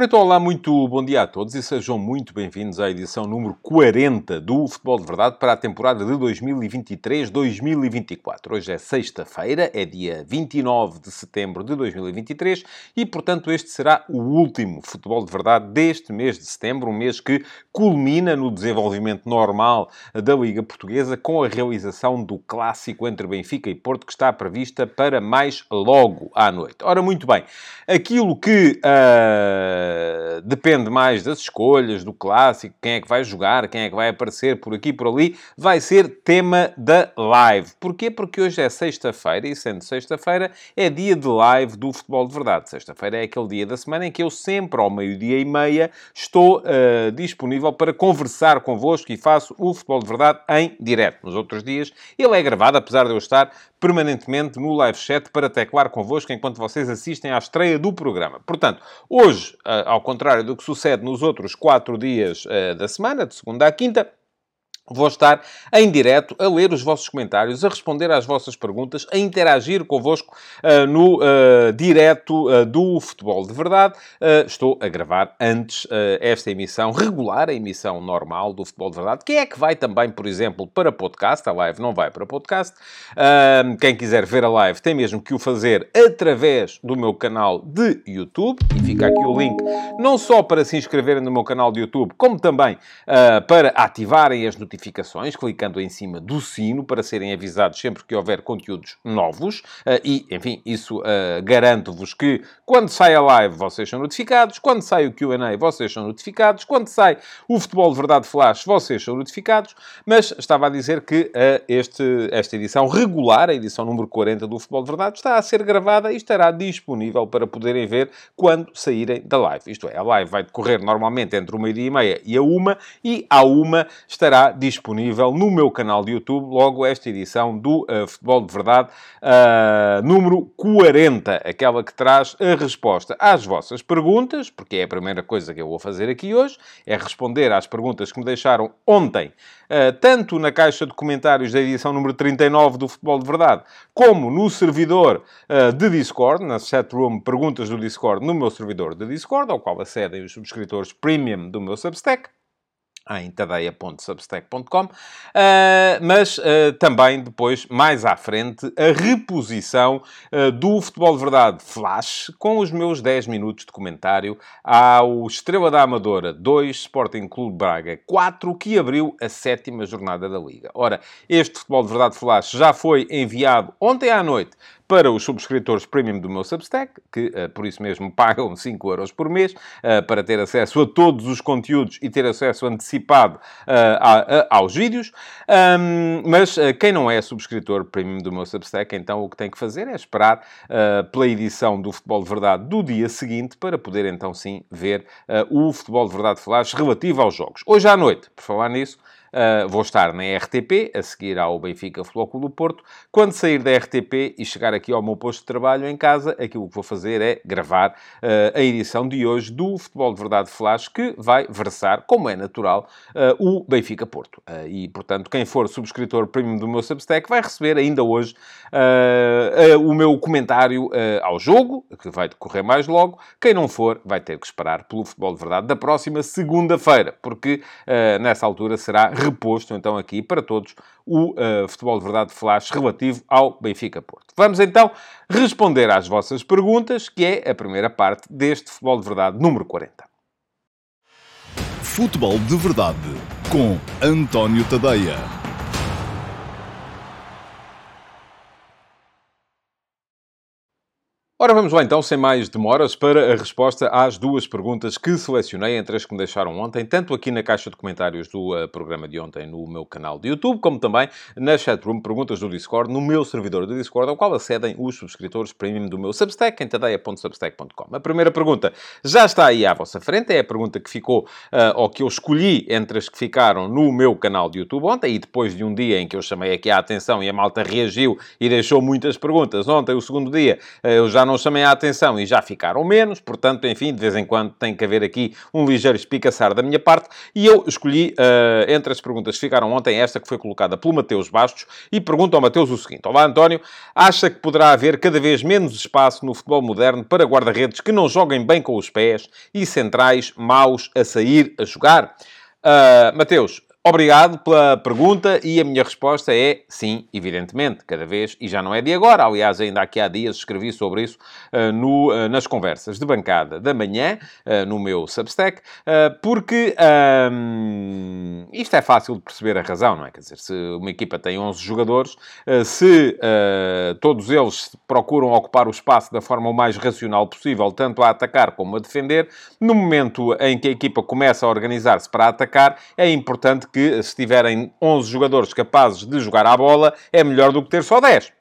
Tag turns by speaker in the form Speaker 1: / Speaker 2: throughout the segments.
Speaker 1: Ora então, olá, muito bom dia a todos e sejam muito bem-vindos à edição número 40 do Futebol de Verdade para a temporada de 2023-2024. Hoje é sexta-feira, é dia 29 de setembro de 2023 e, portanto, este será o último Futebol de Verdade deste mês de setembro, um mês que culmina no desenvolvimento normal da Liga Portuguesa com a realização do clássico entre Benfica e Porto que está prevista para mais logo à noite. Ora, muito bem, aquilo que... Uh eh, depende mais das escolhas, do clássico, quem é que vai jogar, quem é que vai aparecer por aqui por ali, vai ser tema da live. Porquê? Porque hoje é sexta-feira e, sendo sexta-feira, é dia de live do Futebol de Verdade. Sexta-feira é aquele dia da semana em que eu sempre, ao meio-dia e meia, estou uh, disponível para conversar convosco e faço o Futebol de Verdade em direto. Nos outros dias, ele é gravado, apesar de eu estar permanentemente no live chat para teclar convosco enquanto vocês assistem à estreia do programa. Portanto, hoje, ao contrário do que sucede nos outros quatro dias eh, da semana, de segunda à quinta, Vou estar em direto a ler os vossos comentários, a responder às vossas perguntas, a interagir convosco uh, no uh, direto uh, do Futebol de Verdade. estou a gravar antes esta emissão regular, a emissão normal do Futebol de Verdade, que é que vai também, por exemplo, para podcast. A live não vai para podcast. quem quiser ver a live tem mesmo que o fazer através do meu canal de YouTube. E fica aqui o link, não só para se inscreverem no meu canal de YouTube, como também para ativarem as notificações notificações, clicando em cima do sino para serem avisados sempre que houver conteúdos novos. Uh, e, enfim, isso uh, garanto-vos que quando sai a live vocês são notificados, quando sai o QA vocês são notificados, quando sai o Futebol de Verdade Flash vocês são notificados. Mas estava a dizer que uh, este, esta edição regular, a edição número 40 do Futebol de Verdade, está a ser gravada e estará disponível para poderem ver quando saírem da live. Isto é, a live vai decorrer normalmente entre uma e meia e a uma, e à uma estará disponível no meu canal de YouTube, logo esta edição do uh, Futebol de Verdade, uh, número 40, aquela que traz a resposta às vossas perguntas, porque é a primeira coisa que eu vou fazer aqui hoje, é responder às perguntas que me deixaram ontem, uh, tanto na caixa de comentários da edição número 39 do Futebol de Verdade, como no servidor de Discord, na chatroom Perguntas do Discord, no meu servidor de Discord, ao qual acedem os subscritores premium do meu Substack em tadeia.substack.com, uh, mas uh, também depois, mais à frente, a reposição uh, do Futebol de Verdade Flash, com os meus 10 minutos de comentário ao Estrela da Amadora 2, Sporting Clube Braga 4, que abriu a sétima jornada da Liga. Ora, este Futebol de Verdade Flash já foi enviado ontem à noite para os subscritores premium do meu Substack, que uh, por isso mesmo pagam 5 euros por mês, uh, para ter acesso a todos os conteúdos e ter acesso antecipado uh, a, a, aos vídeos. Um, mas quem não é subscritor premium do meu Substack, então o que tem que fazer é esperar pela edição do Futebol de Verdade do dia seguinte, para poder então sim ver o Futebol de Verdade Flash relativo aos jogos. Hoje à noite, por falar nisso, Uh, vou estar na RTP, a seguir ao Benfica Clube do Porto. Quando sair da RTP e chegar aqui ao meu posto de trabalho em casa, aquilo que vou fazer é gravar uh, a edição de hoje do Futebol de Verdade Flash, que vai versar, como é natural, uh, o Benfica Porto. e, portanto, quem for subscritor premium do meu Substack vai receber ainda hoje o meu comentário ao jogo, que vai decorrer mais logo. Quem não for, vai ter que esperar pelo Futebol de Verdade da próxima segunda-feira, porque nessa altura será reposto então aqui para todos o uh, Futebol de Verdade Flash relativo ao Benfica Porto. Vamos então responder às vossas perguntas, que é a primeira parte deste Futebol de Verdade número 40.
Speaker 2: Futebol de Verdade com António Tadeia.
Speaker 1: Ora, vamos lá então, sem mais demoras, para a resposta às duas perguntas que selecionei entre as que me deixaram ontem, tanto aqui na caixa de comentários do uh, programa de ontem no meu canal de YouTube, como também na chatroom Perguntas do Discord, no meu servidor do Discord, ao qual acedem os subscritores premium do meu Substack, em tadeia.substack.com. A primeira pergunta já está aí à vossa frente, é a pergunta que ficou, uh, ou que eu escolhi entre as que ficaram no meu canal de YouTube ontem, e depois de um dia em que eu chamei aqui a atenção e a malta reagiu e deixou muitas perguntas. Ontem, o segundo dia, uh, eu já não chamei a atenção e já ficaram menos, portanto, enfim, de vez em quando tem que haver aqui um ligeiro espicaçar da minha parte, e eu escolhi, uh, entre as perguntas que ficaram ontem, esta que foi colocada pelo Mateus Bastos, e pergunto ao Mateus o seguinte, Olá António, acha que poderá haver cada vez menos espaço no futebol moderno para guarda-redes que não joguem bem com os pés e centrais maus a sair a jogar? Uh, Mateus, Obrigado pela pergunta e a minha resposta é sim, evidentemente, cada vez, e já não é de agora, aliás, ainda aqui há dias escrevi sobre isso uh, no, uh, nas conversas de bancada da manhã, uh, no meu Substack, porque um, isto é fácil de perceber a razão, não é? Quer dizer, se uma equipa tem 11 jogadores, se todos eles procuram ocupar o espaço da forma o mais racional possível, tanto a atacar como a defender, no momento em que a equipa começa a organizar-se para atacar, é importante que se tiverem 11 jogadores capazes de jogar à bola, é melhor do que ter só 10.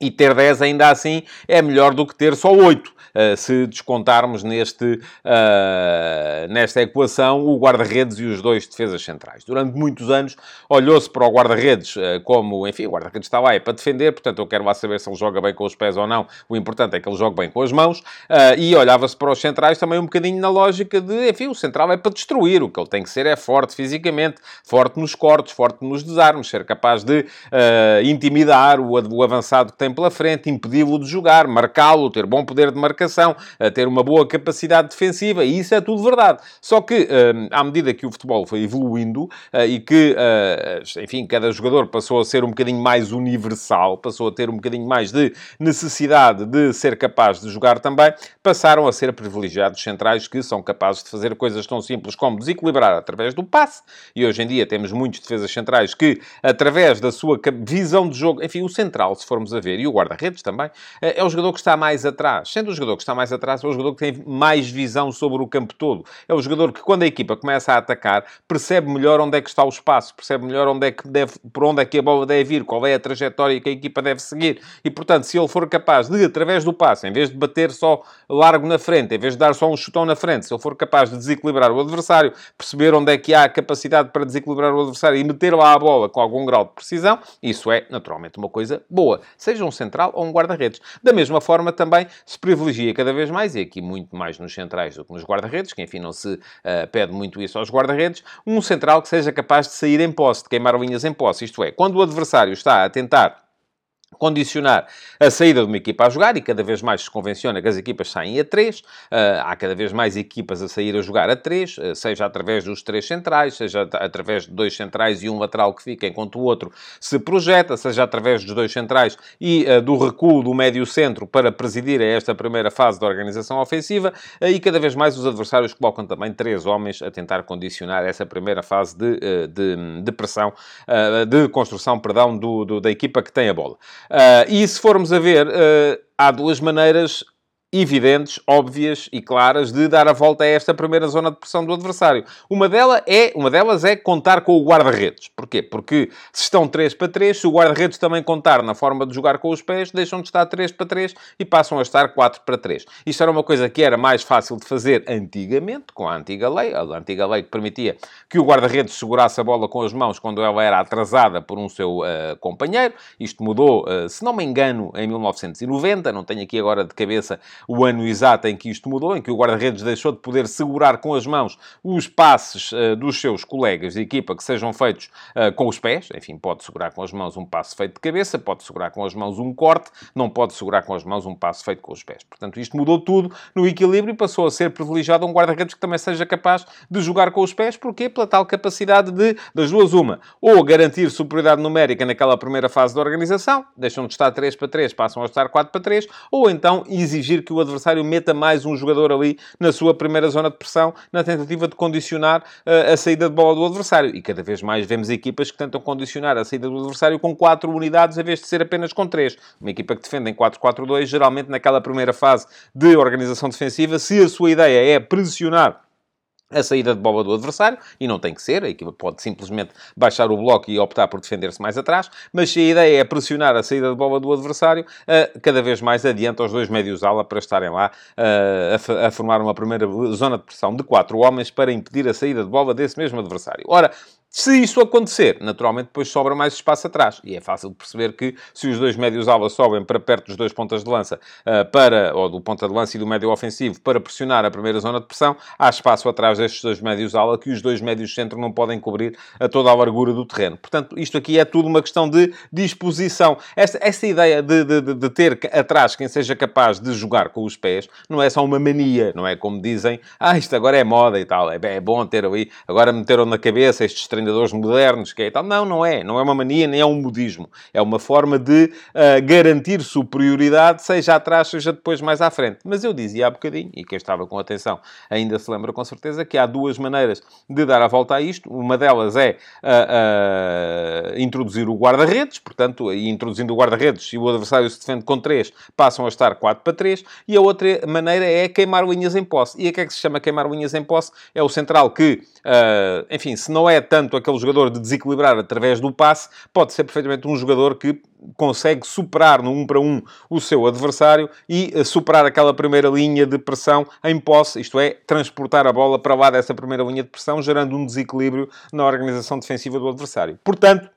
Speaker 1: E ter 10 ainda assim é melhor do que ter só 8. Uh, se descontarmos neste, uh, nesta equação o guarda-redes e os dois defesas centrais. Durante muitos anos olhou-se para o guarda-redes uh, como, enfim, o guarda-redes está lá é para defender, portanto eu quero lá saber se ele joga bem com os pés ou não. O importante é que ele jogue bem com as mãos. e olhava-se para os centrais também um bocadinho na lógica de, enfim, o central é para destruir. O que ele tem que ser é forte fisicamente, forte nos cortes, forte nos desarmes, ser capaz de intimidar o, o avançado que tem tem pela frente, impedi-lo de jogar, marcá-lo, ter bom poder de marcação, ter uma boa capacidade defensiva, e isso é tudo verdade. Só que, hum, à medida que o futebol foi evoluindo eh, e que, eh, enfim, cada jogador passou a ser um bocadinho mais universal, passou a ter um bocadinho mais de necessidade de ser capaz de jogar também, passaram a ser privilegiados centrais que são capazes de fazer coisas tão simples como desequilibrar através do passe, e hoje em dia temos muitos defesas centrais que, através da sua visão de jogo, enfim, o central, se formos a ver, e o guarda-redes também, é, é o jogador que está mais atrás. Sendo o jogador que está mais atrás, é o jogador que tem mais visão sobre o campo todo. É o jogador que, quando a equipa começa a atacar, percebe melhor onde é que está o espaço, percebe melhor onde é que deve, por onde é que a bola deve ir, qual é a trajetória que a equipa deve seguir. E, portanto, se ele for capaz de, através do passe, em vez de bater só largo na frente, em vez de dar só um chutão na frente, se ele for capaz de desequilibrar o adversário, perceber onde é que há a capacidade para desequilibrar o adversário e meter lá a bola com algum grau de precisão, isso é, naturalmente, uma coisa boa. Seja um central ou um guarda-redes. Da mesma forma, também se privilegia cada vez mais, e aqui muito mais nos centrais do que nos guarda-redes, que enfim não se uh, pede muito isso aos guarda-redes, um central que seja capaz de sair em posse, de queimar linhas em posse. Isto é, quando o adversário está a tentar condicionar a saída de uma equipa a jogar e cada vez mais se convenciona que as equipas saem a três. Uh, há cada vez mais equipas a sair a jogar a três, uh, seja através dos três centrais, seja através de dois centrais e um lateral que fica enquanto o outro se projeta, seja através dos dois centrais e uh, do recuo do médio centro para presidir a esta primeira fase da organização ofensiva e cada vez mais os adversários colocam também três homens a tentar condicionar essa primeira fase de, de, de pressão, de construção, perdão, do, do, da equipa que tem a bola. Uh, e se formos a ver, uh, há duas maneiras evidentes, óbvias e claras de dar a volta a esta primeira zona de pressão do adversário. Uma, delas é, uma delas é contar com o guarda-redes. Porquê? Porque se estão 3 para 3, se o guarda-redes também contar na forma de jogar com os pés, deixam de estar 3 para 3 e passam a estar 4 para 3. Isto era uma coisa que era mais fácil de fazer antigamente, com a antiga lei, a antiga lei que permitia que o guarda-redes segurasse a bola com as mãos quando ela era atrasada por um seu uh, companheiro. Isto mudou, uh, se não me engano, em 1990, não tenho aqui agora de cabeça o ano exato em que isto mudou, em que o guarda-redes deixou de poder segurar com as mãos os passes uh, dos seus colegas de equipa que sejam feitos uh, com os pés. Enfim, pode segurar com as mãos um passe feito de cabeça, pode segurar com as mãos um corte, não pode segurar com as mãos um passe feito com os pés. Portanto, isto mudou tudo no equilíbrio e passou a ser privilegiado um guarda-redes que também seja capaz de jogar com os pés. Porquê? Pela tal capacidade de, das duas, uma, ou garantir superioridade numérica naquela primeira fase da organização, deixam de estar 3 para 3, passam a estar 4 para 3, ou então exigir que o adversário meta mais um jogador ali na sua primeira zona de pressão, na tentativa de condicionar uh, a saída de bola do adversário. E cada vez mais vemos equipas que tentam condicionar a saída do adversário com quatro unidades, em vez de ser apenas com três. Uma equipa que defende em 4-4-2, geralmente naquela primeira fase de organização defensiva, se a sua ideia é pressionar a saída de bola do adversário, e não tem que ser, a equipa pode simplesmente baixar o bloco e optar por defender-se mais atrás, mas se a ideia é pressionar a saída de bola do adversário, uh, cada vez mais adianta os dois médios ala para estarem lá uh, a, a, formar uma primeira zona de pressão de quatro homens para impedir a saída de bola desse mesmo adversário. Ora, Se isso acontecer, naturalmente depois sobra mais espaço atrás. E é fácil de perceber que se os dois médios ala sobem para perto dos dois pontas de lança, uh, para, ou do ponta de lança e do médio ofensivo, para pressionar a primeira zona de pressão, há espaço atrás destes dois médios ala que os dois médios centro não podem cobrir a toda a largura do terreno. Portanto, isto aqui é tudo uma questão de disposição. Esta, ideia de, de, de ter atrás quem seja capaz de jogar com os pés não é só uma mania, não é como dizem, ah, isto agora é moda e tal, é, é bom ter ali, agora meteram na cabeça estes treinadores modernos que é tal. Não, não é, não é uma mania, nem é um modismo. É uma forma de uh, garantir superioridade, seja atrás, seja depois mais à frente. Mas eu dizia há bocadinho, e quem estava com atenção ainda se lembra com certeza, que há duas maneiras de dar a volta a isto. Uma delas é uh, uh, introduzir o guarda-redes, portanto, introduzindo o guarda-redes, se o adversário se defende com 3, passam a estar 4 para 3. E a outra maneira é queimar linhas em posse. E a que é que se chama queimar linhas em posse? É o central que, enfim, se não é tanto aquele jogador de desequilibrar através do passe, pode ser perfeitamente um jogador que consegue superar no 1 um para 1 um o seu adversário e eh, superar aquela primeira linha de pressão em posse, isto é, transportar a bola para lá dessa primeira linha de pressão, gerando um desequilíbrio na organização defensiva do adversário. Portanto,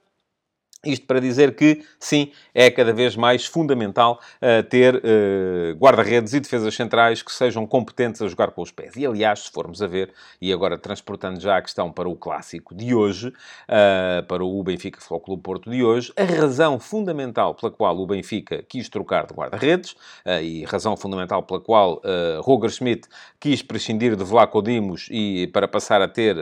Speaker 1: isto para dizer que, sim, é cada vez mais fundamental uh, ter uh, guarda-redes e defesas centrais que sejam competentes a jogar com os pés. E, aliás, se formos a ver, e agora transportando já a questão para o clássico de hoje, uh, para o Benfica Futebol Clube Porto de hoje, a razão fundamental pela qual o Benfica quis trocar de guarda-redes, e razão fundamental pela qual Roger Schmidt quis prescindir de Vlaco Dimos e para passar a ter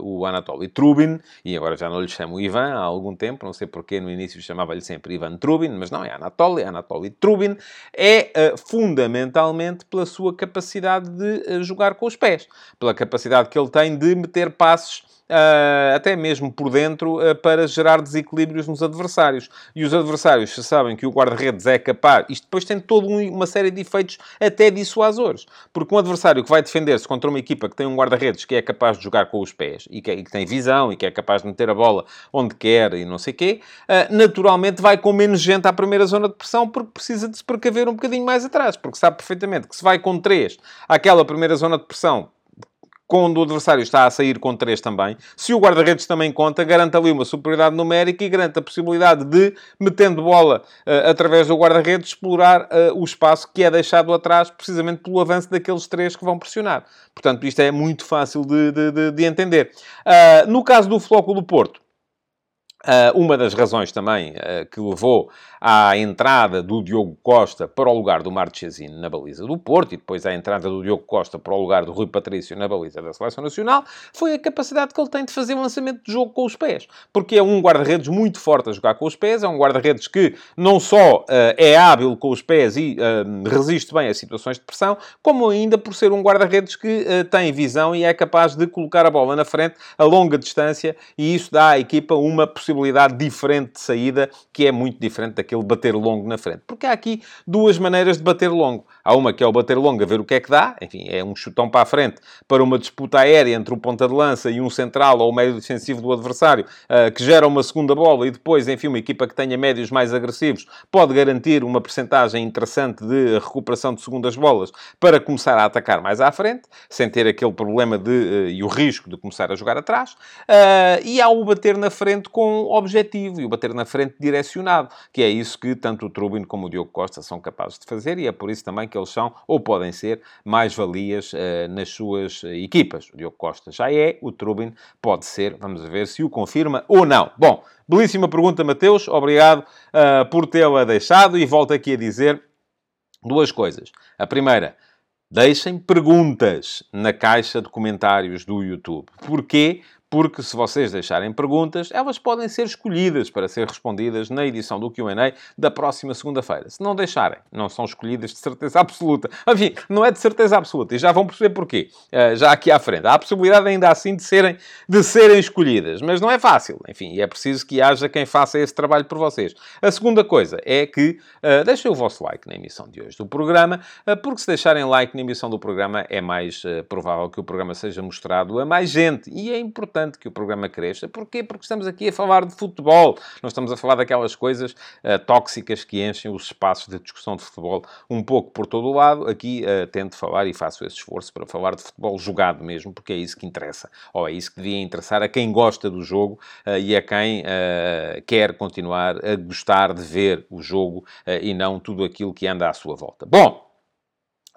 Speaker 1: o Anatoly Trubin, e agora já não lhe chamo Ivan há algum tempo, não sei por porque no início chamava-lhe sempre Ivan Trubin, mas não, é Anatoly, Anatoly Trubin, é uh, fundamentalmente pela sua capacidade de uh, jogar com os pés, pela capacidade que ele tem de meter passos uh, até mesmo por dentro, uh, para gerar desequilíbrios nos adversários. E os adversários, sabem que o guarda-redes é capaz, isto depois tem toda uma série de efeitos até dissuasores. Porque um adversário que vai defender-se contra uma equipa que tem um guarda-redes que é capaz de jogar com os pés e que, tem visão e que é capaz de meter a bola onde quer e não sei o quê, uh, naturalmente vai com menos gente à primeira zona de pressão porque precisa de se precaver um bocadinho mais atrás. Porque sabe perfeitamente que se vai com três àquela primeira zona de pressão quando o adversário está a sair com 3 também. Se o guarda-redes também conta, garante ali uma superioridade numérica e garante a possibilidade de, metendo bola uh, através do guarda-redes, explorar uh, o espaço que é deixado atrás, precisamente pelo avanço daqueles três que vão pressionar. Portanto, isto é muito fácil de, de, de, de entender. Uh, no caso do Flóculo do Porto, uma das razões também uh, que levou à entrada do Diogo Costa para o lugar do Marchesino na baliza do Porto e depois à entrada do Diogo Costa para o lugar do Rui Patrício na baliza da Seleção Nacional foi a capacidade que ele tem de fazer um lançamento de jogo com os pés. Porque é um guarda-redes muito forte a jogar com os pés, é um guarda-redes que não só uh, é hábil com os pés e resiste bem a situações de pressão, como ainda por ser um guarda-redes que tem visão e é capaz de colocar a bola na frente a longa distância e isso dá à equipa uma possibilidade possibilidade diferente de saída, que é muito diferente daquele bater longo na frente. Porque há aqui duas maneiras de bater longo. Há uma que é o bater longo a ver o que é que dá, enfim, é um chutão para a frente para uma disputa aérea entre o ponta de lança e um central ou o médio defensivo do adversário, uh, que gera uma segunda bola e depois, enfim, uma equipa que tenha médios mais agressivos pode garantir uma percentagem interessante de recuperação de segundas bolas para começar a atacar mais à frente, sem ter aquele problema de, uh, e o risco de começar a jogar atrás. Uh, e há o bater na frente com objetivo e o bater na frente direcionado, que é isso que tanto o Trubin como o Diogo Costa são capazes de fazer e é por isso também que eles são, ou podem ser, mais-valias uh, nas suas uh, equipas. O Diogo Costa já é, o Trubin pode ser, vamos ver se o confirma ou não. Bom, belíssima pergunta, Mateus, obrigado uh, por tê-la deixado e volto aqui a dizer duas coisas. A primeira, deixem perguntas na caixa de comentários do YouTube. Porquê? Porque se vocês deixarem perguntas, elas podem ser escolhidas para ser respondidas na edição do Q&A da próxima segunda-feira. Se não deixarem, não são escolhidas de certeza absoluta. Enfim, não é de certeza absoluta, e já vão perceber porquê. Uh, já aqui à frente. Há a possibilidade ainda assim de serem, de serem escolhidas, mas não é fácil. Enfim, é preciso que haja quem faça esse trabalho por vocês. A segunda coisa é que uh, deixem o vosso like na emissão de hoje do programa, uh, porque se deixarem like na emissão do programa é mais provável que o programa seja mostrado a mais gente. E é importante importante que o programa cresça. Porquê? Porque estamos aqui a falar de futebol. Não estamos a falar daquelas coisas uh, tóxicas que enchem os espaços de discussão de futebol um pouco por todo o lado. Aqui uh, tento falar e faço esse esforço para falar de futebol jogado mesmo, porque é isso que interessa. Ou é isso que devia interessar a quem gosta do jogo uh, e a quem quer continuar a gostar de ver o jogo e não tudo aquilo que anda à sua volta. Bom,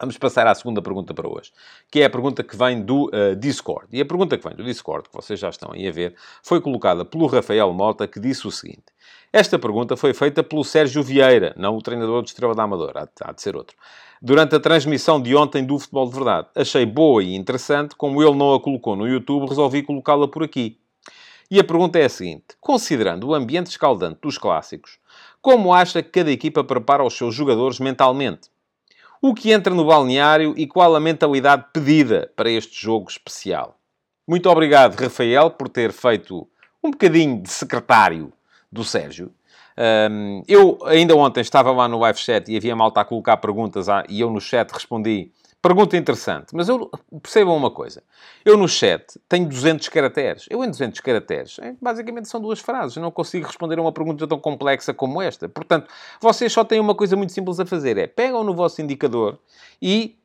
Speaker 1: Vamos passar à segunda pergunta para hoje, que é a pergunta que vem do uh, Discord. E a pergunta que vem do Discord, que vocês já estão aí a ver, foi colocada pelo Rafael Mota, que disse o seguinte. Esta pergunta foi feita pelo Sérgio Vieira, não o treinador do Estrela da Amadora, há de ser outro. Durante a transmissão de ontem do Futebol de Verdade. Achei boa e interessante, como ele não a colocou no YouTube, resolvi colocá-la por aqui. E a pergunta é a seguinte: considerando o ambiente escaldante dos clássicos, como acha que cada equipa prepara os seus jogadores mentalmente? O que entra no balneário e qual a mentalidade pedida para este jogo especial? Muito obrigado, Rafael, por ter feito um bocadinho de secretário do Sérgio. Um, eu ainda ontem estava lá no live chat e havia malta a colocar perguntas e eu no chat respondi Pergunta interessante, mas eu percebam uma coisa. Eu no chat tenho 200 caracteres. Eu em 200 caracteres, basicamente são duas frases. Não consigo responder a uma pergunta tão complexa como esta. Portanto, vocês só têm uma coisa muito simples a fazer. É pegam no vosso indicador e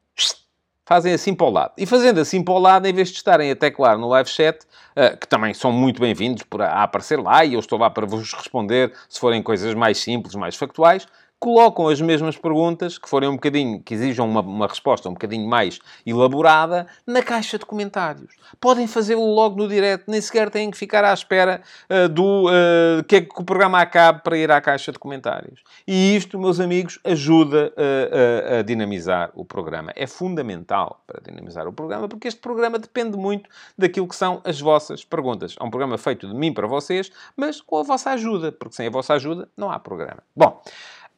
Speaker 1: fazem assim para o lado. E fazendo assim para o lado, em vez de estarem a teclar no live chat, uh, que também são muito bem-vindos a aparecer lá, e eu estou lá para vos responder se forem coisas mais simples, mais factuais, colocam as mesmas perguntas, que forem um bocadinho, que exijam uma, uma resposta um bocadinho mais elaborada, na caixa de comentários. Podem fazê-lo logo no direto, nem sequer têm que ficar à espera uh, do uh, que é que o programa acabe para ir à caixa de comentários. E isto, meus amigos, ajuda uh, a dinamizar o programa. É fundamental para dinamizar o programa, porque este programa depende muito daquilo que são as vossas perguntas. É um programa feito de mim para vocês, mas com a vossa ajuda, porque sem a vossa ajuda não há programa. Bom,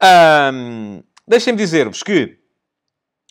Speaker 1: um, Deixem-me dizer-vos que,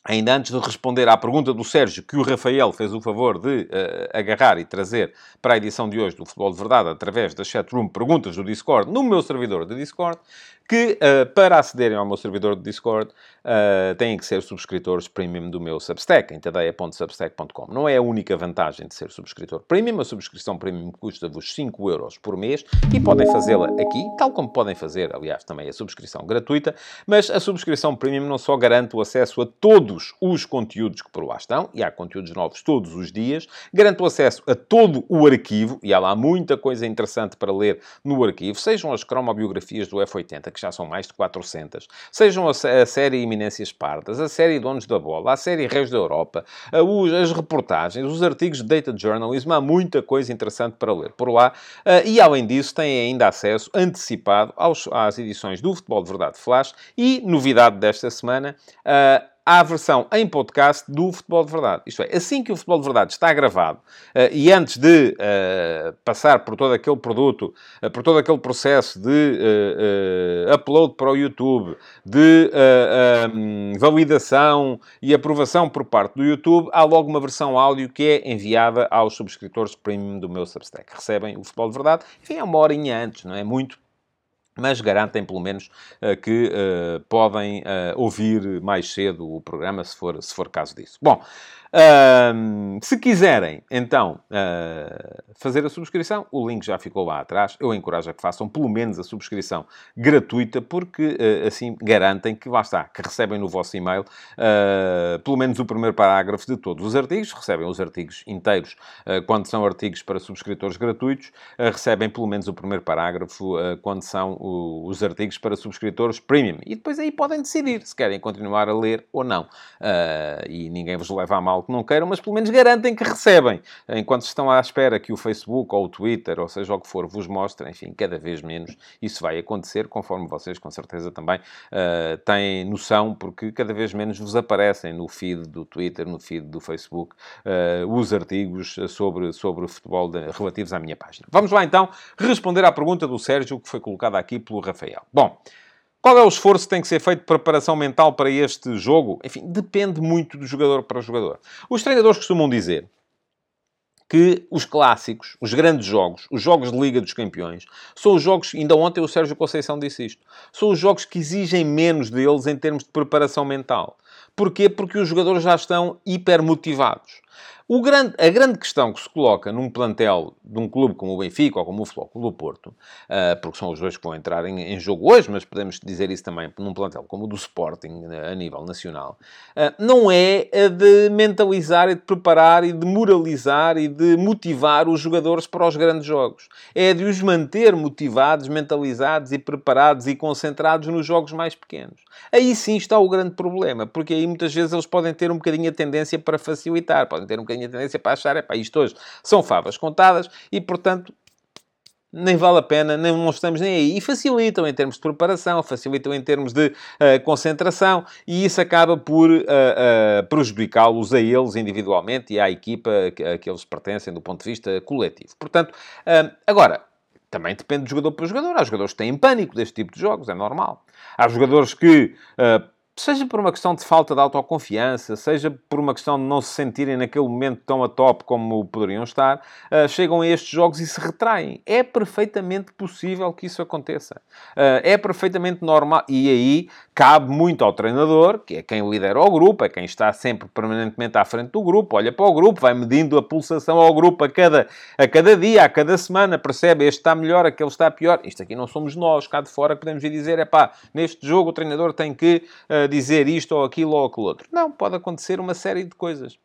Speaker 1: ainda antes de responder à pergunta do Sérgio, que o Rafael fez o favor de uh, agarrar e trazer para a edição de hoje do Futebol de Verdade, através da chatroom Perguntas do Discord, no meu servidor de Discord, que uh, para acederem ao meu servidor de Discord uh, têm que ser subscritores premium do meu Substack, em tadeia.substack.com. Não é a única vantagem de ser subscritor premium. A subscrição premium custa-vos 5 euros por mês e podem fazê-la aqui, tal como podem fazer, aliás, também a subscrição gratuita. Mas a subscrição premium não só garante o acesso a todos os conteúdos que por lá estão, e há conteúdos novos todos os dias, garante o acesso a todo o arquivo, e há lá muita coisa interessante para ler no arquivo, sejam as cromobiografias do F80, que já são mais de 400, sejam a, a série Eminências Pardas, a série Donos da Bola, a série Reis da Europa, a, as reportagens, os artigos de Data Journalism, há muita coisa interessante para ler por lá. Uh, e, além disso, têm ainda acesso antecipado aos, às edições do Futebol de Verdade Flash e, novidade desta semana, uh, à versão em podcast do Futebol de Verdade. Isto é, assim que o Futebol de Verdade está gravado uh, e antes de uh, passar por todo aquele produto, uh, por todo aquele processo de upload para o YouTube, de validação e aprovação por parte do YouTube, há logo uma versão áudio que é enviada aos subscritores premium do meu Substack. Recebem o Futebol de Verdade, enfim, é uma horinha antes, não é muito mas garantem pelo menos uh, que uh, podem uh, ouvir mais cedo o programa, se for, se for caso disso. Bom, Se quiserem, então, uh, fazer a subscrição, o link já ficou lá atrás. Eu encorajo a que façam pelo menos a subscrição gratuita, porque uh, assim garantem que, lá está, que recebem no vosso e-mail ah, pelo menos o primeiro parágrafo de todos os artigos. Recebem os artigos inteiros quando são artigos para subscritores gratuitos. recebem pelo menos o primeiro parágrafo quando são os artigos para subscritores premium. E depois aí podem decidir se querem continuar a ler ou não. e ninguém vos leva a mal que não queiram, mas pelo menos garantem que recebem. Enquanto estão à espera que o Facebook ou o Twitter, ou seja o que for, vos mostre, enfim, cada vez menos isso vai acontecer, conforme vocês com certeza também uh, têm noção, porque cada vez menos vos aparecem no feed do Twitter, no feed do Facebook, uh, os artigos sobre, sobre futebol de, relativos à minha página. Vamos lá então responder à pergunta do Sérgio que foi colocada aqui pelo Rafael. Bom. Qual é o esforço que tem que ser feito de preparação mental para este jogo? Enfim, depende muito do jogador para jogador. Os treinadores costumam dizer que os clássicos, os grandes jogos, os jogos de Liga dos Campeões, são os jogos, ainda ontem o Sérgio Conceição disse isto, são os jogos que exigem menos deles em termos de preparação mental. Porquê? Porque os jogadores já estão hiper motivados. O grande, a grande questão que se coloca num plantel de um clube como o Benfica ou como o Flóculo do Porto, uh, porque são os dois que vão entrar em, em, jogo hoje, mas podemos dizer isso também num plantel como o do Sporting a nível nacional, uh, não é de mentalizar e de preparar e de moralizar e de motivar os jogadores para os grandes jogos. É de os manter motivados, mentalizados e preparados e concentrados nos jogos mais pequenos. Aí sim está o grande problema, porque aí muitas vezes eles podem ter um bocadinho a tendência para facilitar, podem ter um bocadinho a tendência para achar, é pá, isto hoje são favas contadas e, portanto, nem vale a pena, nem, não estamos nem aí. E facilitam em termos de preparação, facilitam em termos de uh, concentração e isso acaba por uh, uh, prejudicá-los a eles individualmente e à equipa a que eles pertencem do ponto de vista coletivo. Portanto, agora, também depende de jogador para jogador. Há jogadores que têm pânico deste tipo de jogos, é normal. Há jogadores que seja por uma questão de falta de autoconfiança, seja por uma questão de não se sentirem naquele momento tão a top como poderiam estar, uh, chegam a estes jogos e se retraem. É perfeitamente possível que isso aconteça. Uh, é perfeitamente normal. E aí cabe muito ao treinador, que é quem lidera o grupo, é quem está sempre permanentemente à frente do grupo, olha para o grupo, vai medindo a pulsação ao grupo a cada, a cada dia, a cada semana, percebe este está melhor, aquele está pior. Isto aqui não somos nós, cá de fora, que podemos ir dizer, é pá, neste jogo o treinador tem que uh, dizer isto ou aquilo ou aquilo outro. Não, pode acontecer uma série de coisas.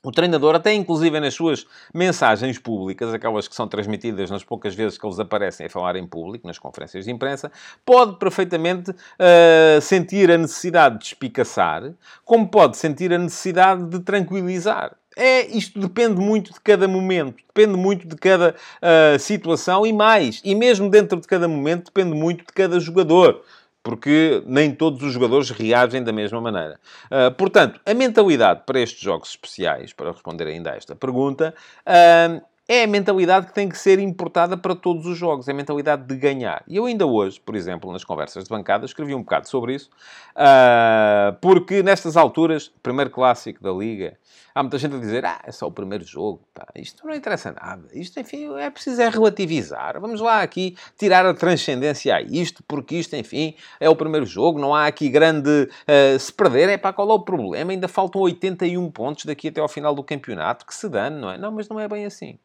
Speaker 1: O treinador, até inclusive nas suas mensagens públicas, aquelas que são transmitidas nas poucas vezes que eles aparecem a falar em público, nas conferências de imprensa, pode perfeitamente uh, sentir a necessidade de espicaçar, como pode sentir a necessidade de tranquilizar. É, isto depende muito de cada momento, depende muito de cada uh, situação e mais, e mesmo dentro de cada momento, depende muito de cada jogador porque nem todos os jogadores reagem da mesma maneira. Uh, portanto, a mentalidade para estes jogos especiais, para responder ainda a esta pergunta, uh, é a mentalidade que tem que ser importada para todos os jogos, é a mentalidade de ganhar. E eu ainda hoje, por exemplo, nas conversas de bancada, escrevi um bocado sobre isso, uh, porque nestas alturas, primeiro clássico da Liga, Há muita gente a dizer, ah, é só o primeiro jogo, pá. isto não interessa nada. Isto, enfim, é preciso é relativizar. Vamos lá aqui tirar a transcendência a isto, porque isto, enfim, é o primeiro jogo, não há aqui grande... Uh, se perder, é pá, qual é o problema? Ainda faltam 81 pontos daqui até ao final do campeonato, que se dane, não é? Não, mas não é bem assim.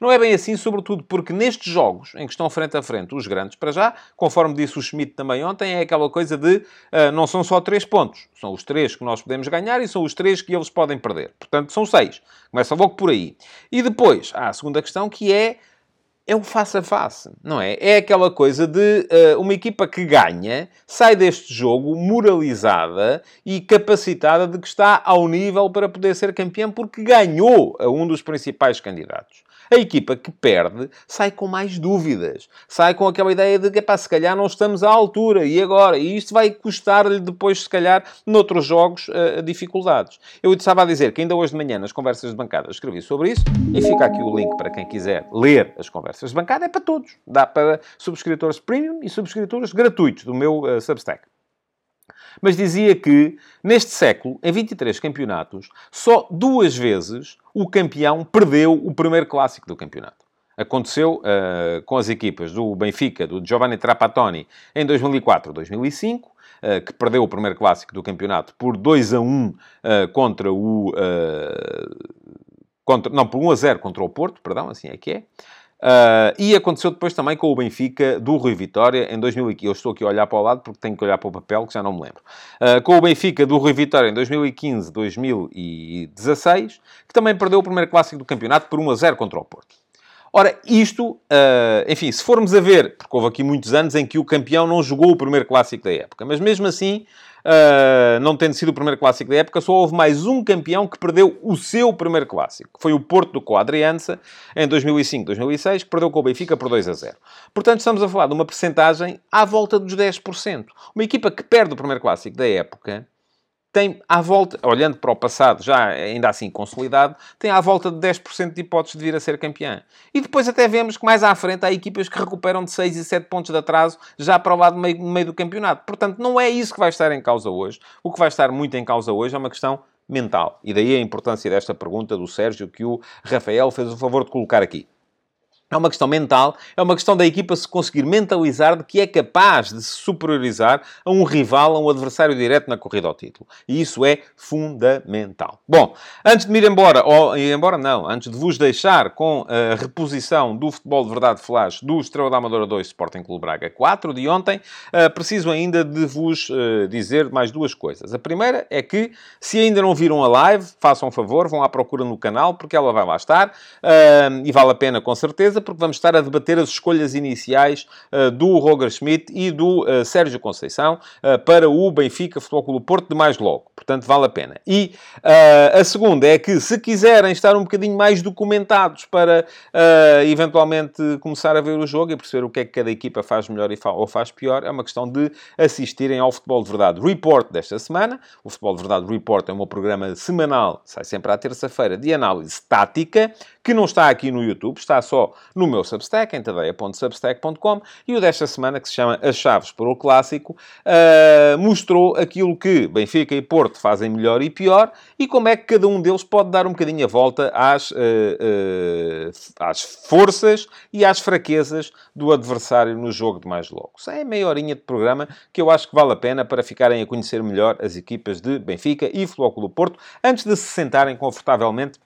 Speaker 1: Não é bem assim, sobretudo porque nestes jogos em que estão frente a frente os grandes, para já, conforme disse o Schmidt também ontem, é aquela coisa de uh, não são só três pontos, são os três que nós podemos ganhar e são os três que eles podem perder. Portanto, são seis. Começa logo por aí. E depois há a segunda questão que é é o face a face, não é? É aquela coisa de uh, uma equipa que ganha, sai deste jogo moralizada e capacitada de que está ao nível para poder ser campeão porque ganhou a um dos principais candidatos. A equipa que perde sai com mais dúvidas. Sai com aquela ideia de que, se calhar não estamos à altura. E agora? E isto vai custar-lhe depois, se calhar, noutros jogos, uh, dificuldades. Eu estava a dizer que ainda hoje de manhã, nas conversas de bancada, escrevi sobre isso. E fica aqui o link para quem quiser ler as conversas de bancada. É para todos. Dá para subscritores premium e subscritores gratuitos do meu uh, Substack mas dizia que, neste século, em 23 campeonatos, só duas vezes o campeão perdeu o primeiro clássico do campeonato. Aconteceu uh, com as equipas do Benfica, do Giovanni Trapattoni, em 2004-2005, uh, eh, que perdeu o primeiro clássico do campeonato por 2 a 1 uh, eh, contra o... Contra, não, por 1 a 0 contra o Porto, perdão, assim é que é. Uh, e aconteceu depois também com o Benfica do Rui Vitória em 2015. Eu estou aqui a olhar para o lado porque tenho que olhar para o papel, que já não me lembro. Uh, com o Benfica do Rui Vitória em 2015, 2016, que também perdeu o primeiro clássico do campeonato por 1 a 0 contra o Porto. Ora, isto, uh, enfim, se formos a ver, porque houve aqui muitos anos em que o campeão não jogou o primeiro clássico da época, mas mesmo assim, uh, não tendo sido o primeiro clássico da época, só houve mais um campeão que perdeu o seu primeiro clássico, foi o Porto do Coadriança, em 2005-2006, que perdeu com o Benfica por 2 a 0. Portanto, estamos a falar de uma percentagem à volta dos 10%. Uma equipa que perde o primeiro clássico da época tem à volta, olhando para o passado, já ainda assim consolidado, tem à volta de 10% de hipóteses de vir a ser campeã. E depois até vemos que mais à frente há equipas que recuperam de 6 e 7 pontos de atraso já para o lado meio, meio do campeonato. Portanto, não é isso que vai estar em causa hoje. O que vai estar muito em causa hoje é uma questão mental. E daí a importância desta pergunta do Sérgio que o Rafael fez o favor de colocar aqui. É uma questão mental, é uma questão da equipa se conseguir mentalizar de que é capaz de se superiorizar a um rival, a um adversário direto na corrida ao título. E isso é fundamental. Bom, antes de me ir embora, ou ir embora não, antes de vos deixar com a reposição do futebol de verdade flash do Estrela da Amadora 2 Sporting Clube Braga 4 de ontem, eh, preciso ainda de vos eh, dizer mais duas coisas. A primeira é que, se ainda não viram a live, façam um favor, vão à procura no canal, porque ela vai lá estar, eh, e vale a pena com certeza porque vamos estar a debater as escolhas iniciais uh, do Roger Schmidt e do uh, Sérgio Conceição uh, para o Benfica Futebol Clube Porto de mais logo. Portanto, vale a pena. E a segunda é que, se quiserem estar um bocadinho mais documentados para eventualmente começar a ver o jogo e perceber o que é que cada equipa faz melhor ou faz pior, é uma questão de assistirem ao Futebol de Verdade Report desta semana. O Futebol de Verdade Report é um programa semanal, sai sempre à terça-feira, de análise tática, que não está aqui no YouTube, está só no meu Substack, em tadeia.substack.com, e o desta semana, que se chama As Chaves para o Clássico, uh, mostrou aquilo que Benfica e Porto fazem melhor e pior, e como é que cada um deles pode dar um bocadinho a volta às, uh, uh, às forças e às fraquezas do adversário no jogo de mais logo. Isso é meia horinha de programa que eu acho que vale a pena para ficarem a conhecer melhor as equipas de Benfica e Futebol Clube Porto, antes de se sentarem confortavelmente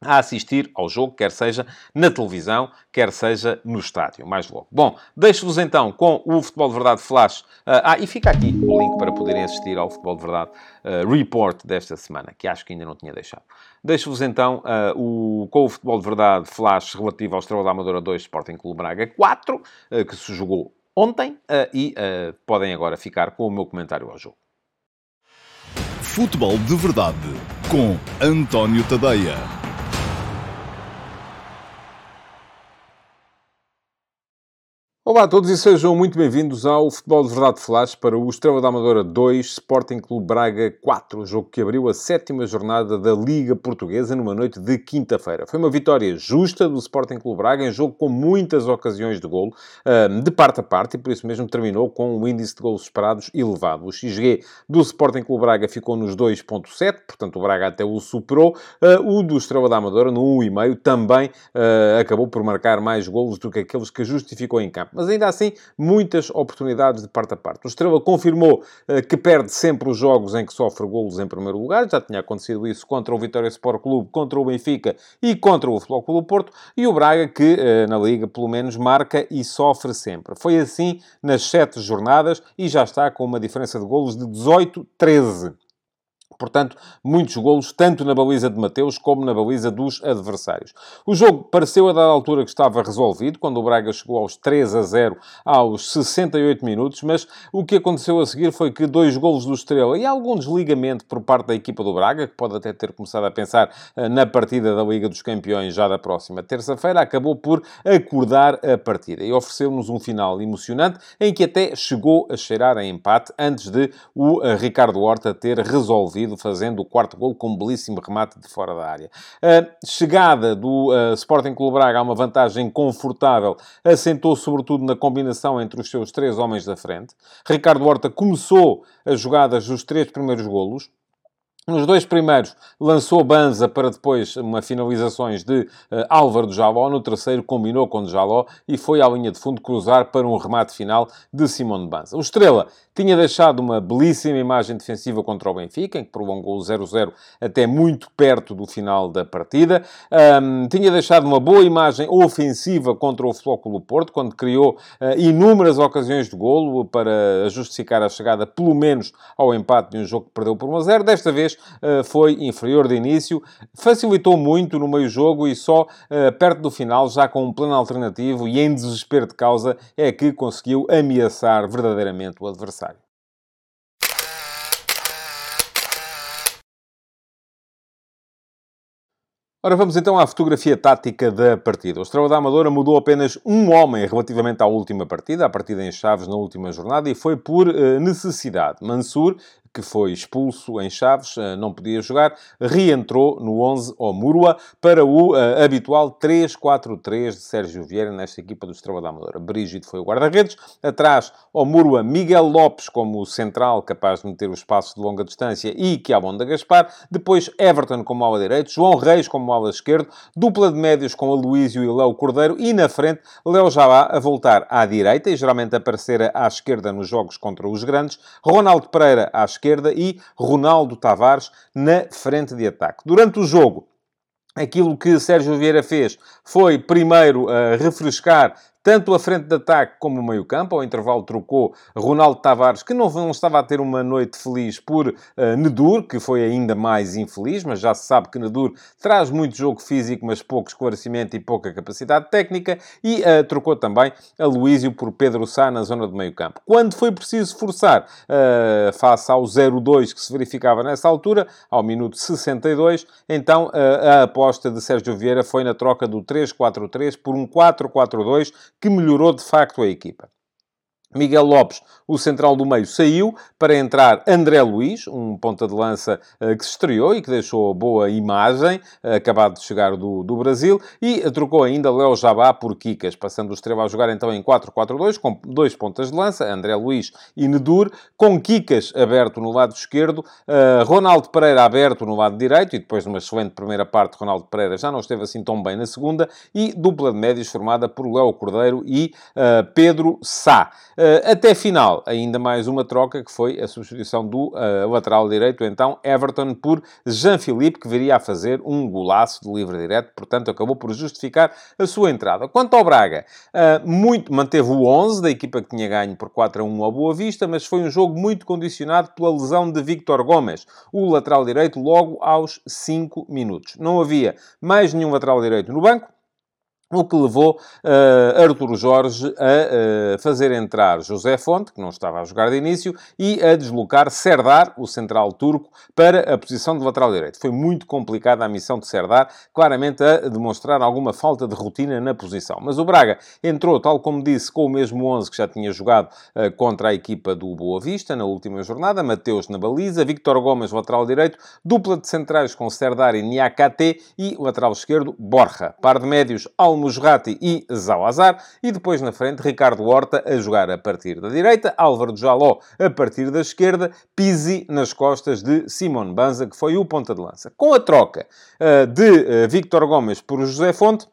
Speaker 1: a assistir ao jogo, quer seja na televisão, quer seja no estádio, mais logo. Bom, deixo-vos então com o Futebol de Verdade Flash. Uh, ah, e fica aqui o link para poderem assistir ao Futebol de Verdade uh, Report desta semana, que acho que ainda não tinha deixado. Deixo-vos então uh, o, com o Futebol de Verdade Flash relativo ao Estrela da Amadora 2 Sporting Clube Braga 4, que se jogou ontem, e podem agora ficar com o meu comentário ao jogo.
Speaker 2: Futebol de Verdade com António Tadeia.
Speaker 1: Olá a todos e sejam muito bem-vindos ao Futebol de Verdade Flash para o Estrela da Amadora 2, Sporting Clube Braga 4, jogo que abriu a sétima jornada da Liga Portuguesa numa noite de quinta-feira. Foi uma vitória justa do Sporting Clube Braga, em jogo com muitas ocasiões de golo, de parte a parte, e por isso mesmo terminou com um índice de golos esperados elevado. O XG do Sporting Clube Braga ficou nos 2.7, portanto o Braga até o superou. Ah, o do Estrela da Amadora, no 1,5, também ah, acabou por marcar mais golos do que aqueles que justificou em campo mas ainda assim muitas oportunidades de parte a parte. O Estrela confirmou uh, que perde sempre os jogos em que sofre golos em primeiro lugar, já tinha acontecido isso contra o Vitória Sport Clube, contra o Benfica e contra o Futebol Clube Porto, e o Braga que uh, na Liga pelo menos marca e sofre sempre. Foi assim nas sete jornadas e já está com uma diferença de golos de 18-13. Portanto, muitos golos, tanto na baliza de Mateus como na baliza dos adversários. O jogo pareceu a dada altura que estava resolvido, quando o Braga chegou aos 3 a 0 aos 68 minutos, mas o que aconteceu a seguir foi que dois golos do Estrela e algum desligamento por parte da equipa do Braga, que pode até ter começado a pensar eh, na partida da Liga dos Campeões já da próxima terça-feira, acabou por acordar a partida e ofereceu-nos um final emocionante em que até chegou a cheirar a empate antes de o eh, Ricardo Horta ter resolvido fazendo o quarto gol com um belíssimo remate de fora da área. A chegada do uh, Sporting Clube Braga a uma vantagem confortável assentou sobretudo na combinação entre os seus três homens da frente. Ricardo Horta começou as jogadas dos três primeiros golos, nos dois primeiros lançou Banza para depois uma finalizações de uh, Álvaro do Jaló. No terceiro combinou com o Jaló e foi à linha de fundo cruzar para um remate final de Simão de Banza. O Estrela tinha deixado uma belíssima imagem defensiva contra o Benfica, em que prolongou o 0-0 até muito perto do final da partida. Um, tinha deixado uma boa imagem ofensiva contra o Flóculo Porto, quando criou uh, inúmeras ocasiões de golo para justificar a chegada, pelo menos, ao empate de um jogo que perdeu por 1-0. Desta vez foi inferior de início, facilitou muito no meio-jogo e só uh, perto do final, já com um plano alternativo e em desespero de causa, é que conseguiu ameaçar verdadeiramente o adversário. Ora, vamos então à fotografia tática da partida. O Estrela da Amadora mudou apenas um homem relativamente à última partida, a partida em Chaves na última jornada, e foi por uh, necessidade. Mansur, que foi expulso em Chaves, não podia jogar, reentrou no 11 ao Murua para o habitual 3-4-3 de Sérgio Vieira nesta equipa do Estrela da Amadora. Brígido foi o guarda-redes, atrás ao Murua Miguel Lopes como central, capaz de meter os passos de longa distância e que a Bonda Gaspar, depois Everton como ala direito, João Reis como ala esquerdo, dupla de médios com Aloísio e Léo Cordeiro e na frente Léo Jabá a voltar à direita e geralmente aparecer à esquerda nos jogos contra os grandes, Ronaldo Pereira à esquerda e Ronaldo Tavares na frente de ataque. Durante o jogo, Aquilo que Sérgio Vieira fez foi, primeiro, uh, refrescar tanto a frente de ataque como o meio-campo. Ao intervalo trocou Ronaldo Tavares, que não, não, estava a ter uma noite feliz, por uh, Nedur, que foi ainda mais infeliz, mas já se sabe que Nedur traz muito jogo físico, mas pouco esclarecimento e pouca capacidade técnica. E uh, trocou também a Luísio por Pedro Sá na zona de meio-campo. Quando foi preciso forçar, uh, face ao 0-2 que se verificava nessa altura, ao minuto 62, então a aposta de Sérgio Vieira foi na troca do 3-4-3 por um 4-4-2 que melhorou de facto a equipa. Miguel Lopes, o central do meio, saiu para entrar André Luiz, um ponta de lança uh, que se estreou e que deixou boa imagem, uh, acabado de chegar do, do Brasil, e trocou ainda Léo Jabá por Kikas, passando o Estrela a jogar então em 4-4-2, com dois pontas de lança, André Luiz e Nedur, com Kikas aberto no lado esquerdo, Ronaldo Pereira aberto no lado direito, e depois de uma excelente primeira parte, Ronaldo Pereira já não esteve assim tão bem na segunda, e dupla de médios formada por Léo Cordeiro e Pedro Sá. Até final, ainda mais uma troca, que foi a substituição do uh, lateral direito, então, Everton, por Jean-Philippe, que viria a fazer um golaço de livre direto, portanto, acabou por justificar a sua entrada. Quanto ao Braga, uh, muito, manteve o 11 da equipa que tinha ganho por 4 a 1 ao Boa Vista, mas foi um jogo muito condicionado pela lesão de Victor Gomes, o lateral direito, logo aos 5 minutos. Não havia mais nenhum lateral direito no banco, o que levou uh, Arturo Jorge a uh, fazer entrar José Fonte, que não estava a jogar de início, e a deslocar Serdar, o central turco, para a posição de lateral direito. Foi muito complicada a missão de Serdar, claramente a demonstrar alguma falta de rotina na posição. Mas o Braga entrou, tal como disse, com o mesmo 11 que já tinha jogado uh, contra a equipa do Boa Vista na última jornada. Mateus na baliza, Victor Gomes, lateral direito, dupla de centrais com Serdar e Niakate, e lateral esquerdo, Borja. Par de médios, Almo Musrati e Zalazar, e depois na frente Ricardo Horta a jogar a partir da direita, Álvaro Jaló a partir da esquerda, Pizzi nas costas de Simon Banza, que foi o ponta de lança. Com a troca uh, de uh, Victor Gomes por José Fonte,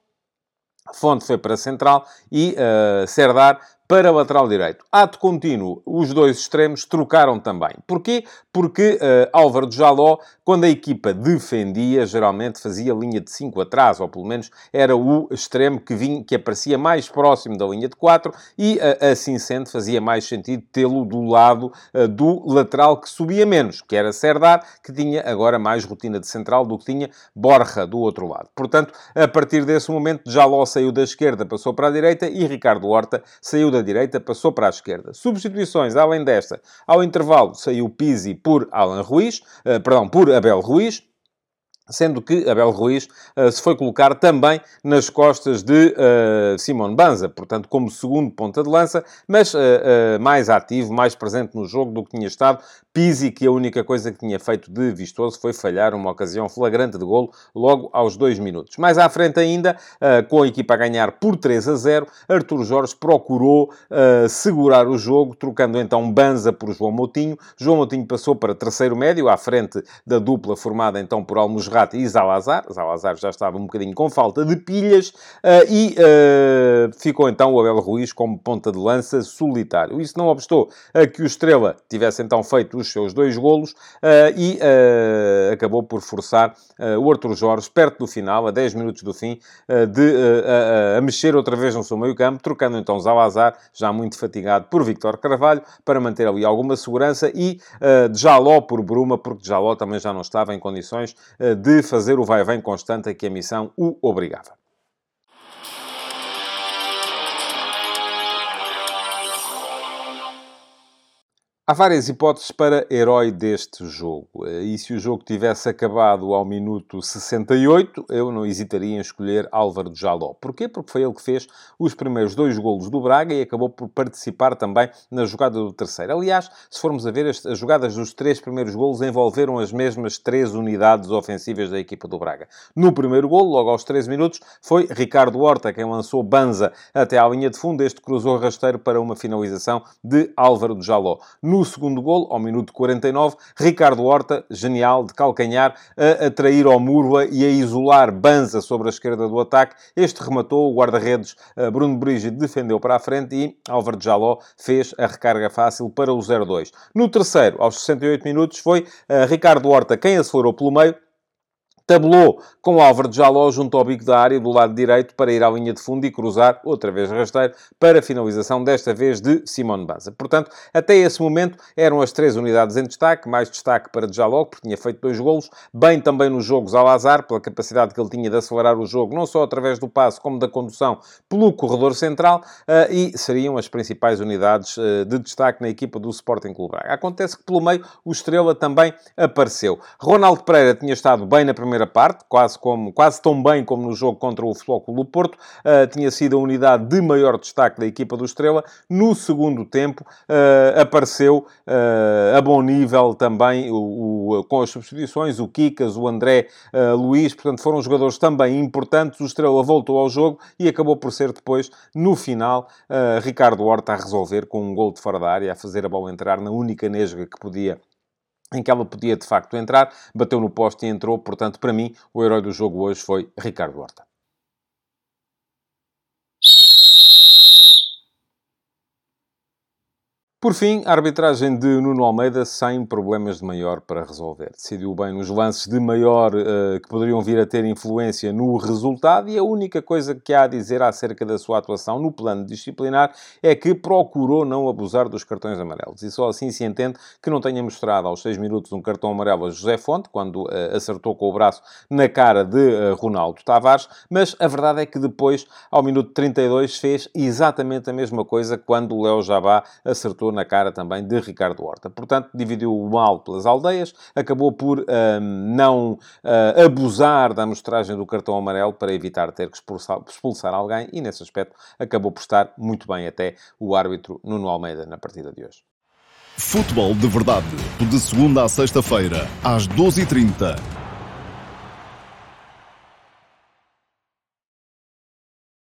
Speaker 1: Fonte foi para a central e uh, Serdar para lateral direito. Ato contínuo, os dois extremos trocaram também. Porquê? Porque uh, Álvaro Jaló, quando a equipa defendia, geralmente fazia linha de 5 atrás, ou pelo menos era o extremo que, vinha, que aparecia mais próximo da linha de 4 e, uh, assim sendo, fazia mais sentido tê-lo do lado uh, do lateral que subia menos, que era Serdar, que tinha agora mais rotina de central do que tinha Borja do outro lado. Portanto, a partir desse momento, Jaló saiu da esquerda, passou para a direita e Ricardo Horta saiu da direita, passou para a esquerda. Substituições, além desta, ao intervalo saiu Pizzi por Alan Ruiz, uh, perdão, por Abel Ruiz, Sendo que Abel Ruiz uh, se foi colocar também nas costas de uh, Simone Banza, portanto, como segundo ponta de lança, mas uh, mais ativo, mais presente no jogo do que tinha estado. Pizzi, que a única coisa que tinha feito de vistoso foi falhar uma ocasião flagrante de golo logo aos dois minutos. Mais à frente ainda, com a equipa a ganhar por 3 a 0, Artur Jorge procurou segurar o jogo, trocando então Banza por João Moutinho. João Moutinho passou para terceiro médio, à frente da dupla formada então por Almos Serrate e Zalazar. Zalazar já estava um bocadinho com falta de pilhas uh, e ficou então o Abel Ruiz como ponta de lança solitário. Isso não obstou a que o Estrela tivesse então feito os seus dois golos uh, e acabou por forçar o Arthur Jorge, perto do final, a 10 minutos do fim, de, a mexer outra vez no seu meio campo, trocando então Zalazar, já muito fatigado por Victor Carvalho, para manter ali alguma segurança e uh, Jaló por Bruma, porque Jaló também já não estava em condições de fazer o vai-vem constante a que a missão o obrigava. À várias hipóteses para herói deste jogo. E se o jogo tivesse acabado ao minuto 68, eu não hesitaria em escolher Álvaro de Jaló. Porquê? Porque foi ele que fez os primeiros dois golos do Braga e acabou por participar também na jogada do terceiro. Aliás, se formos a ver, as jogadas dos três primeiros golos envolveram as mesmas três unidades ofensivas da equipa do Braga. No primeiro golo, logo aos 13 minutos, foi Ricardo Horta quem lançou Banza até à linha de fundo. Este cruzou rasteiro para uma finalização de Álvaro Jaló. No segundo golo, ao minuto 49, Ricardo Horta, genial, de calcanhar, a atrair ao Murua e a isolar Banza sobre a esquerda do ataque. Este rematou, o guarda-redes eh, Bruno Brígido defendeu para a frente e Álvaro Jaló fez a recarga fácil para o 0-2. No terceiro, aos 68 minutos, foi uh, Ricardo Horta quem acelerou pelo meio, tabulou com Álvaro de Jaló junto ao bico da área do lado direito para ir à linha de fundo e cruzar, outra vez rasteiro, para finalização, desta vez de Simone Banza. Portanto, até esse momento eram as três unidades em destaque, mais destaque para de Jaló, porque tinha feito dois golos, bem também nos jogos ao azar, pela capacidade que ele tinha de acelerar o jogo, não só através do passo, como da condução pelo corredor central, eh, e seriam as principais unidades eh, de destaque na equipa do Sporting Clube Braga. Acontece que pelo meio o Estrela também apareceu. Ronaldo Pereira tinha estado bem na primeira primeira parte, quase, como, quase tão bem como no jogo contra o Futebol Clube Porto. Uh, tinha sido a unidade de maior destaque da equipa do Estrela. No segundo tempo, uh, apareceu uh, a bom nível também o, o, com as substituições, o Kikas, o André Luiz. Portanto, foram jogadores também importantes. O Estrela voltou ao jogo e acabou por ser depois, no final, Ricardo Horta a resolver com um gol de fora da área, a fazer a bola entrar na única nesga que podia em que ela podia de facto entrar, bateu no poste e entrou. Portanto, para mim, o herói do jogo hoje foi Ricardo Horta. Por fim, a arbitragem de Nuno Almeida sem problemas de maior para resolver. Decidiu bem nos lances de maior uh, que poderiam vir a ter influência no resultado e a única coisa que há a dizer acerca da sua atuação no plano disciplinar é que procurou não abusar dos cartões amarelos. E só assim se entende que não tenha mostrado aos 6 minutos um cartão amarelo a José Fonte, quando uh, acertou com o braço na cara de uh, Ronaldo Tavares, mas a verdade é que depois, ao minuto 32, fez exatamente a mesma coisa quando o Léo Jabá acertou na cara também de Ricardo Horta. Portanto, dividiu o mal pelas aldeias, acabou por um, não uh, abusar da amostragem do cartão amarelo para evitar ter que expulsar, expulsar alguém e, nesse aspecto, acabou por estar muito bem até o árbitro Nuno Almeida na partida de hoje.
Speaker 2: Futebol de Verdade, de segunda a sexta-feira, às 12h30